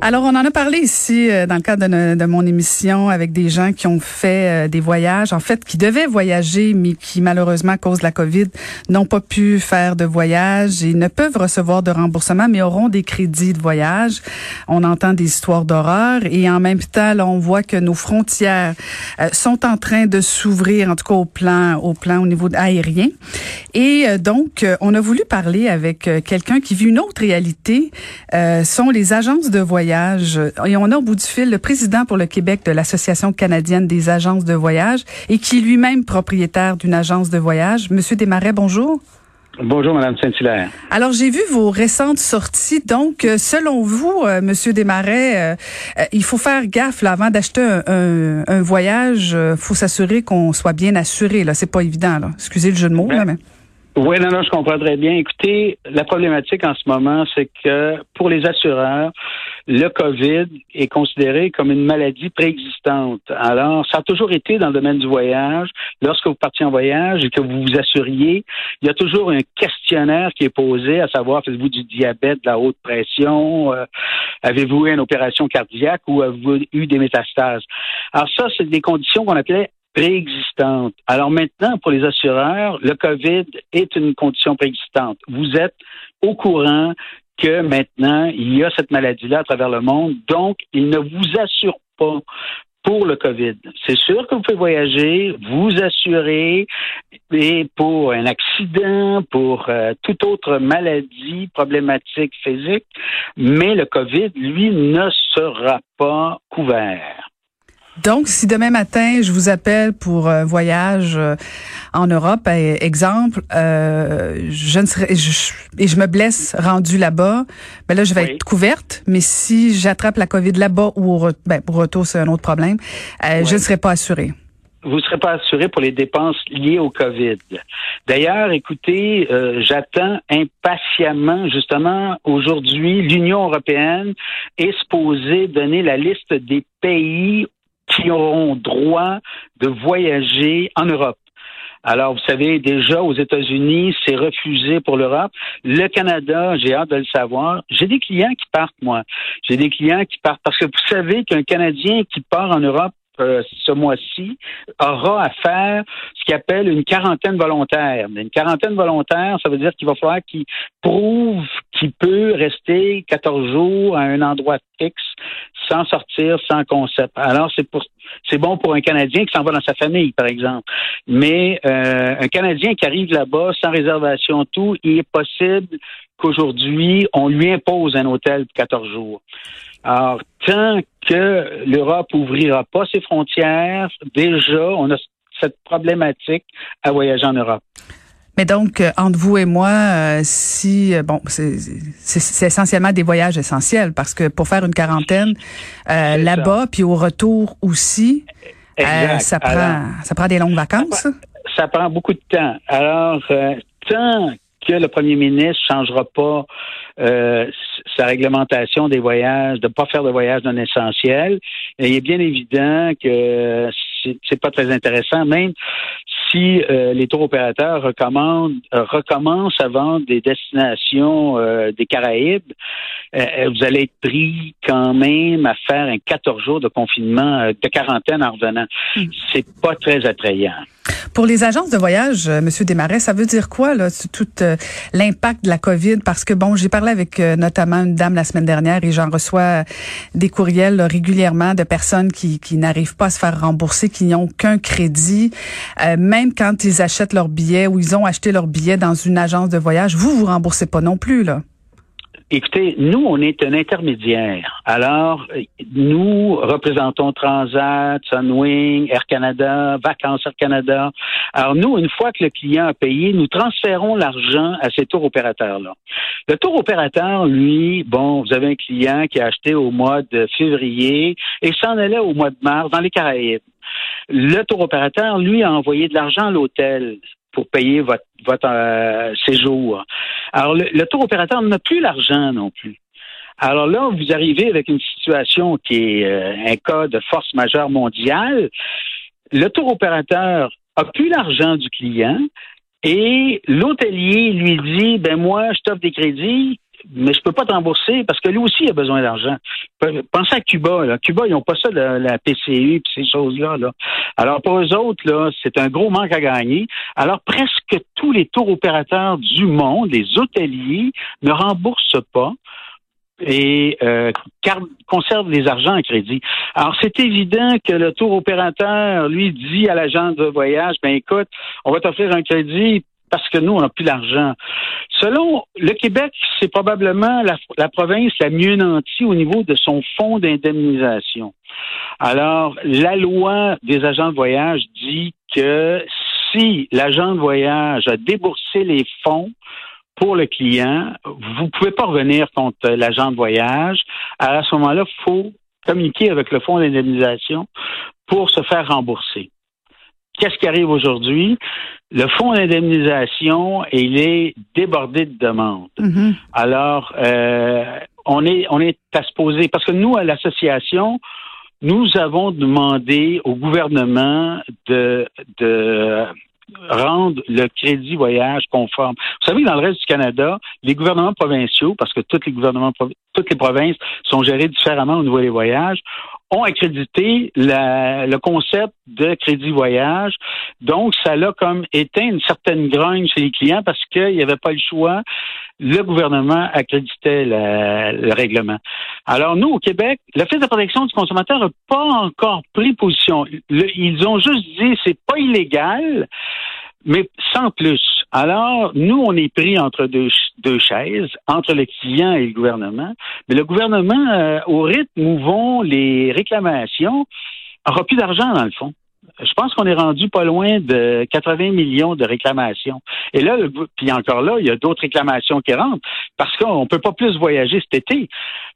Alors, on en a parlé ici euh, dans le cadre de, de, mon émission avec des gens qui ont fait euh, des voyages, en fait, qui devaient voyager, mais qui, malheureusement, à cause de la COVID, n'ont pas pu faire de voyage et ne peuvent recevoir de remboursement, mais auront des crédits de voyage. On entend des histoires d'horreur et en même temps, là, on voit que nos frontières euh, sont en train de s'ouvrir, en tout cas au plan, au plan au niveau aérien. Et donc, on a voulu parler avec quelqu'un qui vit une autre réalité, sont les agences de voyage et on a au bout du fil le président pour le Québec de l'Association canadienne des agences de voyage et qui est lui-même propriétaire d'une agence de voyage. Monsieur Desmarais, bonjour. Bonjour, Madame Saint-Hilaire. Alors, j'ai vu vos récentes sorties. Donc, euh, selon vous, euh, Monsieur Desmarais, euh, il faut faire gaffe là, avant d'acheter un, un, voyage. Il faut s'assurer qu'on soit bien assuré. Là, c'est pas évident. Là. Excusez le jeu de mots, là, mais. Oui, non, non, je comprends très bien. Écoutez, la problématique en ce moment, c'est que pour les assureurs, le COVID est considéré comme une maladie préexistante. Alors, ça a toujours été dans le domaine du voyage. Lorsque vous partiez en voyage et que vous vous assuriez, il y a toujours un questionnaire qui est posé, à savoir, faites-vous du diabète, de la haute pression, euh, avez-vous eu une opération cardiaque ou avez-vous eu des métastases? Alors ça, c'est des conditions qu'on appelait préexistante. Alors maintenant, pour les assureurs, le COVID est une condition préexistante. Vous êtes au courant que maintenant, il y a cette maladie-là à travers le monde, donc il ne vous assure pas pour le COVID. C'est sûr que vous pouvez voyager, vous assurer, et pour un accident, pour euh, toute autre maladie, problématique physique, mais le COVID, lui, ne sera pas couvert. Donc, si demain matin, je vous appelle pour un voyage euh, en Europe, eh, exemple, euh, je ne serai, je, et je me blesse rendu là-bas, ben là, je vais être couverte. Mais si j'attrape la COVID là-bas ou ben, pour retour, c'est un autre problème, euh, je ne serai pas assurée vous ne serez pas assuré pour les dépenses liées au COVID. D'ailleurs, écoutez, euh, j'attends impatiemment, justement, aujourd'hui, l'Union européenne est supposée donner la liste des pays qui auront droit de voyager en Europe. Alors, vous savez, déjà aux États-Unis, c'est refusé pour l'Europe. Le Canada, j'ai hâte de le savoir. J'ai des clients qui partent, moi. J'ai des clients qui partent parce que vous savez qu'un Canadien qui part en Europe euh, ce mois-ci aura à faire ce qu'il appelle une quarantaine volontaire. Une quarantaine volontaire, ça veut dire qu'il va falloir qu'il prouve qu'il peut rester 14 jours à un endroit fixe sans sortir, sans concept. Alors, c'est pour c'est bon pour un Canadien qui s'en va dans sa famille, par exemple. Mais euh, un Canadien qui arrive là-bas sans réservation, tout, il est possible qu'aujourd'hui, on lui impose un hôtel pour 14 jours. Alors, tant que l'Europe ouvrira pas ses frontières, déjà, on a cette problématique à voyager en Europe. Mais donc, euh, entre vous et moi, euh, si euh, bon, c'est essentiellement des voyages essentiels parce que pour faire une quarantaine là-bas, puis au retour aussi, ça prend ça prend des longues vacances? Ça, ça prend beaucoup de temps. Alors, tant que le premier ministre changera pas euh, sa réglementation des voyages, de ne pas faire de voyages non essentiels, il est bien évident que c'est pas très intéressant, même si euh, les tours opérateurs recommandent, euh, recommencent à vendre des destinations euh, des Caraïbes, vous allez être pris quand même à faire un 14 jours de confinement, de quarantaine en revenant. Hmm. C'est pas très attrayant. Pour les agences de voyage, Monsieur Desmarais, ça veut dire quoi là, tout l'impact de la COVID? Parce que bon, j'ai parlé avec notamment une dame la semaine dernière et j'en reçois des courriels régulièrement de personnes qui, qui n'arrivent pas à se faire rembourser, qui n'ont qu'un crédit même quand ils achètent leur billet ou ils ont acheté leur billet dans une agence de voyage, vous vous remboursez pas non plus là. Écoutez, nous, on est un intermédiaire. Alors, nous représentons Transat, Sunwing, Air Canada, Vacances Air Canada. Alors, nous, une fois que le client a payé, nous transférons l'argent à ces tours opérateurs-là. Le tour opérateur, lui, bon, vous avez un client qui a acheté au mois de février et s'en allait au mois de mars dans les Caraïbes. Le tour opérateur, lui, a envoyé de l'argent à l'hôtel pour payer votre, euh, séjour. Alors, le, tour opérateur n'a plus l'argent non plus. Alors là, vous arrivez avec une situation qui est euh, un cas de force majeure mondiale. Le tour opérateur a plus l'argent du client et l'hôtelier lui dit, ben moi, je t'offre des crédits, mais je peux pas te rembourser parce que lui aussi a besoin d'argent. Pensez à Cuba. Là. Cuba, ils n'ont pas ça, la, la PCU ces choses-là. Là. Alors, pour eux autres, là, c'est un gros manque à gagner. Alors, presque tous les tours opérateurs du monde, les hôteliers, ne remboursent pas et euh, conserve les argents en crédit. Alors, c'est évident que le tour opérateur, lui, dit à l'agent de voyage, ben écoute, on va t'offrir un crédit parce que nous, on n'a plus d'argent. Selon le Québec, c'est probablement la, province la mieux nantie au niveau de son fonds d'indemnisation. Alors, la loi des agents de voyage dit que si l'agent de voyage a déboursé les fonds pour le client, vous ne pouvez pas revenir contre l'agent de voyage. À ce moment-là, il faut communiquer avec le fonds d'indemnisation pour se faire rembourser. Qu'est-ce qui arrive aujourd'hui? Le fonds d'indemnisation, il est débordé de demandes. Mm-hmm. Alors, euh, on est on est à se poser parce que nous à l'association, nous avons demandé au gouvernement de de rendre le crédit voyage conforme. Vous savez que dans le reste du Canada, les gouvernements provinciaux, parce que tous les gouvernements, toutes les provinces sont gérées différemment au niveau des voyages, ont accrédité le concept de crédit voyage. Donc, ça l'a comme éteint une certaine grogne chez les clients parce qu'il n'y avait pas le choix. Le gouvernement accréditait le, règlement. Alors, nous, au Québec, l'Office de protection du consommateur n'a pas encore pris position. ils ont juste dit c'est pas illégal, mais sans plus. Alors, nous, on est pris entre deux, deux chaises, entre le client et le gouvernement. Mais le gouvernement, euh, au rythme où vont les réclamations, aura plus d'argent dans le fond je pense qu'on est rendu pas loin de 80 millions de réclamations. Et là, puis encore là, il y a d'autres réclamations qui rentrent parce qu'on peut pas plus voyager cet été.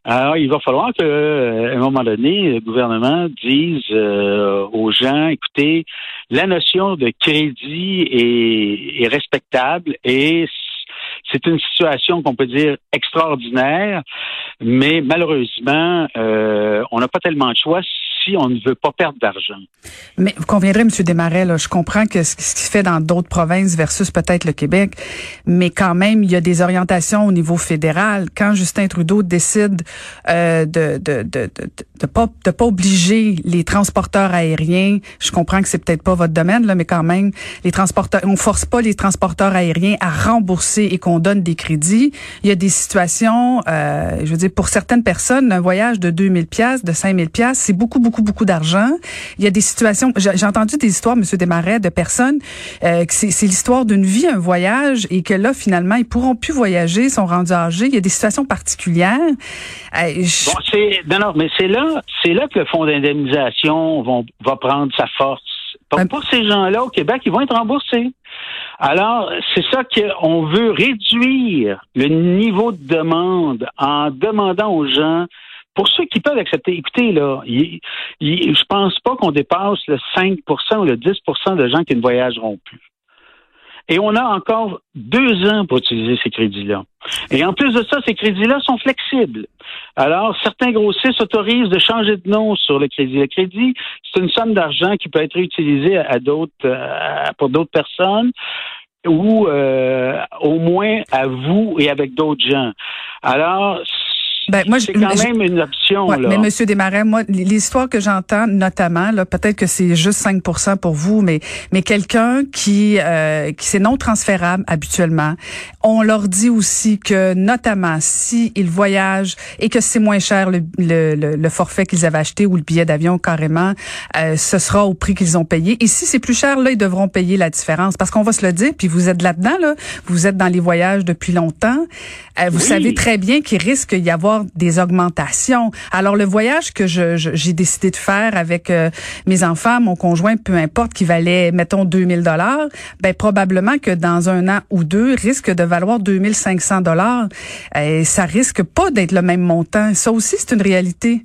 Alors, il va falloir que, euh, à un moment donné, le gouvernement dise euh, aux gens, écoutez, la notion de crédit est, est respectable et c'est une situation qu'on peut dire extraordinaire, mais malheureusement, euh, on n'a pas tellement de choix on ne veut pas perdre d'argent. Mais vous conviendrez, M. Desmarais, là, je comprends que ce qui se fait dans d'autres provinces versus peut-être le Québec, mais quand même, il y a des orientations au niveau fédéral. Quand Justin Trudeau décide euh, de, de, de, de, de pas de pas obliger les transporteurs aériens, je comprends que c'est peut-être pas votre domaine là, mais quand même, les transporteurs, on force pas les transporteurs aériens à rembourser et qu'on donne des crédits. Il y a des situations, euh, je veux dire, pour certaines personnes, un voyage de 2000 pièces, de 5000 pièces, c'est beaucoup beaucoup beaucoup, beaucoup d'argent. Il y a des situations, j'ai entendu des histoires, Monsieur Desmarais, de personnes euh, que c'est l'histoire d'une vie, un voyage, et que là, finalement, ils pourront plus voyager, sont rendus âgés. Il y a des situations particulières. Euh, bon, c'est, non, non, mais c'est là, c'est là que le fonds d'indemnisation va prendre sa force. Pour, pour ces gens-là, au Québec, ils vont être remboursés. Alors, c'est ça qu'on veut réduire le niveau de demande en demandant aux gens pour ceux qui peuvent accepter, écoutez, là, je pense pas qu'on dépasse le 5% ou le 10% de gens qui ne voyageront plus. Et on a encore deux ans pour utiliser ces crédits-là. Et en plus de ça, ces crédits-là sont flexibles. Alors, certains grossistes autorisent de changer de nom sur le crédit. Le crédit, c'est une somme d'argent qui peut être utilisée à pour d'autres personnes ou euh, au moins à vous et avec d'autres gens. Alors, Ben, moi, c'est quand même une option. là. Mais Monsieur Desmarais, moi, l'histoire que j'entends, notamment, là, peut-être que c'est juste 5% pour vous, mais mais quelqu'un qui euh, qui c'est non transférable habituellement, on leur dit aussi que, notamment, si ils voyagent et que c'est moins cher le, le, le, forfait qu'ils avaient acheté ou le billet d'avion carrément, euh, ce sera au prix qu'ils ont payé. Et si c'est plus cher, là, ils devront payer la différence. Parce qu'on va se le dire, puis vous êtes là-dedans, là, vous êtes dans les voyages depuis longtemps. Euh, vous savez très bien qu'il risque d'y avoir des augmentations. Alors, le voyage que je, j'ai décidé de faire avec euh, mes enfants, mon conjoint, peu importe, qui valait, mettons, 2000 dollars, ben probablement que dans un an ou deux, risque de valoir 2500 dollars. Ça risque pas d'être le même montant. Ça aussi, c'est une réalité.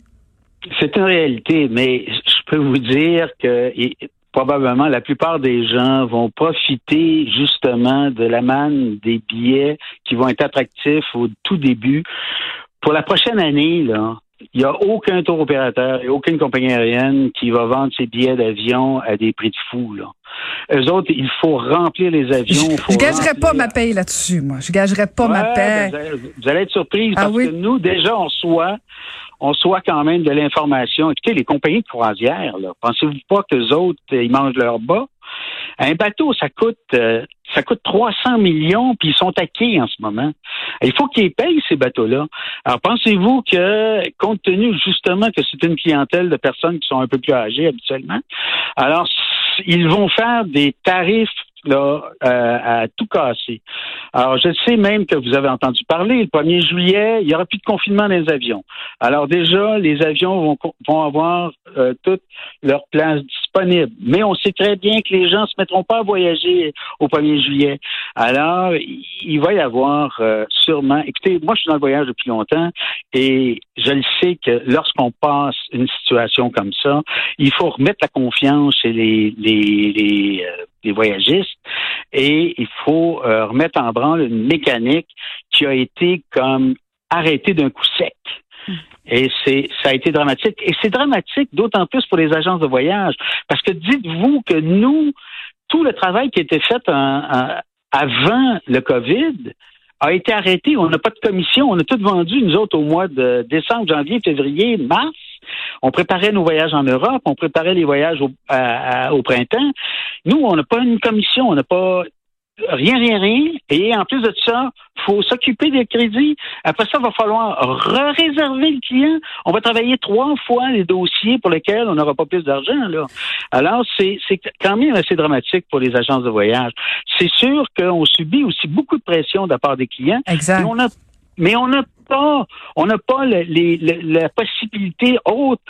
C'est une réalité, mais je peux vous dire que probablement la plupart des gens vont profiter justement de la manne des billets qui vont être attractifs au tout début. Pour la prochaine année, là, il n'y a aucun tour opérateur et aucune compagnie aérienne qui va vendre ses billets d'avion à des prix de fou. Là. Eux autres, il faut remplir les avions. Je, ne gagerais pas ma paye là-dessus, moi. Je gagerais pas ma paye. Ben, vous, allez, être surprise ah parce que nous, déjà, on soit on soit quand même de l'information. Écoutez, les compagnies de croisière, là, pensez-vous pas que les autres, ils mangent leur bas? Un bateau, ça coûte euh, ça coûte 300 millions, puis ils sont taqués en ce moment. Il faut qu'ils payent ces bateaux-là. Alors pensez-vous que, compte tenu justement que c'est une clientèle de personnes qui sont un peu plus âgées habituellement, alors ils vont faire des tarifs là, euh, à tout casser. Alors, je sais même que vous avez entendu parler, le 1er juillet, il n'y aura plus de confinement dans les avions. Alors déjà, les avions vont, vont avoir euh, toutes leurs places disponibles. Mais on sait très bien que les gens ne se mettront pas à voyager au 1er juillet. Alors, il va y avoir euh, sûrement... Écoutez, moi, je suis dans le voyage depuis longtemps et je le sais que lorsqu'on passe une situation comme ça, il faut remettre la confiance chez les, les, les, les voyagistes et il faut euh, remettre en branle une mécanique qui a été comme arrêtée d'un coup sec. Hmm. Et c'est, ça a été dramatique. Et c'est dramatique d'autant plus pour les agences de voyage. Parce que dites-vous que nous, tout le travail qui a été fait avant le COVID a été arrêté. On n'a pas de commission. On a tout vendu, nous autres, au mois de décembre, janvier, février, mars. On préparait nos voyages en Europe, on préparait les voyages au, au printemps. Nous, on n'a pas une commission, on n'a pas rien, rien, rien. Et en plus de ça, faut s'occuper des crédits. Après ça, il va falloir réserver le client. On va travailler trois fois les dossiers pour lesquels on n'aura pas plus d'argent. Là. Alors, c'est, c'est quand même assez dramatique pour les agences de voyage. C'est sûr qu'on subit aussi beaucoup de pression de la part des clients. Exact. Mais on a mais on n'a pas, on n'a pas la possibilité autre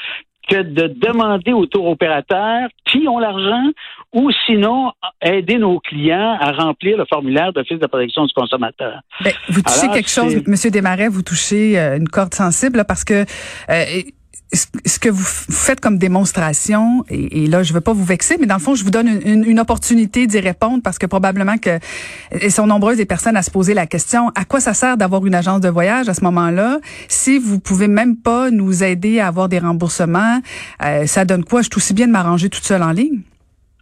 que de demander aux tour opérateurs qui ont l'argent ou sinon aider nos clients à remplir le formulaire d'office de protection du consommateur. Ben, vous touchez quelque chose, Monsieur Desmarais, vous touchez euh, une corde sensible parce que euh, ce que vous faites comme démonstration, et, là, je veux pas vous vexer, mais dans le fond, je vous donne une, une opportunité d'y répondre parce que probablement que elles sont nombreuses des personnes à se poser la question à quoi ça sert d'avoir une agence de voyage à ce moment-là? Si vous pouvez même pas nous aider à avoir des remboursements. Euh, ça donne quoi? Je suis aussi bien de m'arranger toute seule en ligne.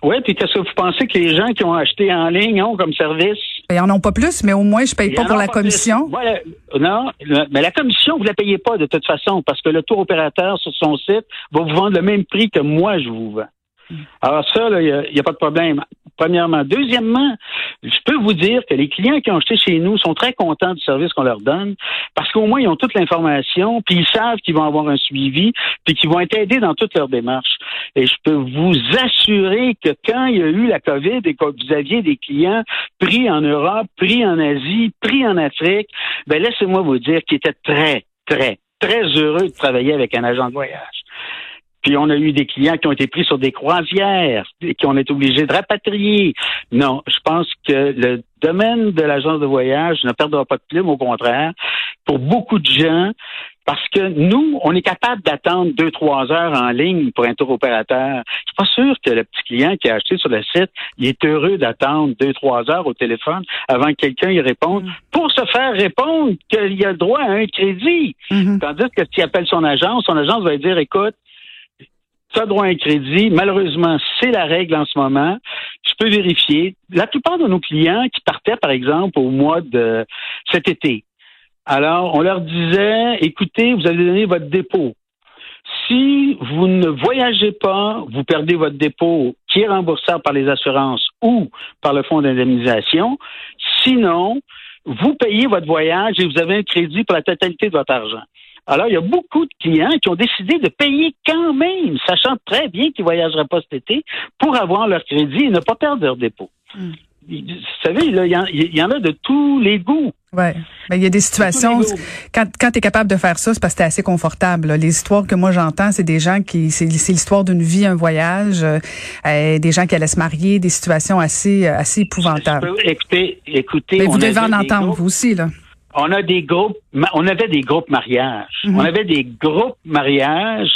Oui, puis qu'est-ce que vous pensez que les gens qui ont acheté en ligne ont comme service? Ils en ont pas plus, mais au moins, je paye pas pour la commission. non, mais la commission, vous la payez pas de toute façon, parce que le tour opérateur sur son site va vous vendre le même prix que moi, je vous vends. Alors ça, il n'y a, pas de problème. Premièrement. Deuxièmement, je peux vous dire que les clients qui ont acheté chez nous sont très contents du service qu'on leur donne parce qu'au moins, ils ont toute l'information, puis ils savent qu'ils vont avoir un suivi, puis qu'ils vont être aidés dans toutes leurs démarches. Et je peux vous assurer que quand il y a eu la COVID et que vous aviez des clients pris en Europe, pris en Asie, pris en Afrique, ben laissez-moi vous dire qu'ils étaient très, très, très heureux de travailler avec un agent de voyage. Puis on a eu des clients qui ont été pris sur des croisières, qui ont été obligés de rapatrier. Non, je pense que le domaine de l'agence de voyage ne perdra pas de plume, au contraire. Pour beaucoup de gens, parce que nous, on est capable d'attendre deux, trois heures en ligne pour un tour opérateur. Je suis pas sûr que le petit client qui a acheté sur le site, il est heureux d'attendre deux, trois heures au téléphone avant que quelqu'un y réponde pour se faire répondre qu'il a le droit à un crédit. Mm-hmm. Tandis que s'il appelle son agence, son agence va lui dire, écoute, tu droit à un crédit. Malheureusement, c'est la règle en ce moment. Je peux vérifier. La plupart de nos clients qui partaient, par exemple, au mois de cet été, Alors, on leur disait, écoutez, vous allez donner votre dépôt. Si vous ne voyagez pas, vous perdez votre dépôt qui est remboursable par les assurances ou par le fonds d'indemnisation. Sinon, vous payez votre voyage et vous avez un crédit pour la totalité de votre argent. Alors, il y a beaucoup de clients qui ont décidé de payer quand même, sachant très bien qu'ils ne voyageraient pas cet été, pour avoir leur crédit et ne pas perdre leur dépôt. Hmm. Vous savez, il y, en a de tous les goûts. Ouais. Mais il y a des situations quand quand tu es capable de faire ça, c'est parce que es assez confortable. Les histoires que moi j'entends, c'est des gens qui c'est l'histoire d'une vie, un voyage, euh, des gens qui allaient se marier, des situations assez assez épouvantables. Écoutez, écoutez, Mais vous devez en entendre vous aussi là on a des groupes, on avait des groupes mariages. Mhm. On avait des groupes mariages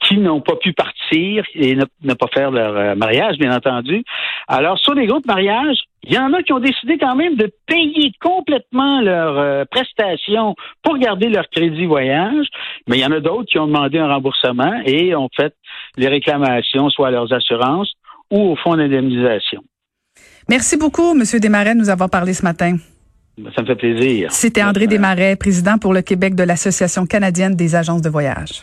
qui n'ont pas pu partir et ne, pas faire leur euh, mariage, bien entendu. Alors, sur les groupes mariages, il y en a qui ont décidé quand même de payer complètement leurs euh, prestations pour garder leur crédit voyage, mais il y en a d'autres qui ont demandé un remboursement et ont fait les réclamations soit à leurs assurances ou au fonds d'indemnisation. Merci beaucoup, M. Desmarais, de nous avoir parlé ce matin. Ça me fait plaisir. C'était André Desmarais, président pour le Québec de l'Association canadienne des agences de voyage.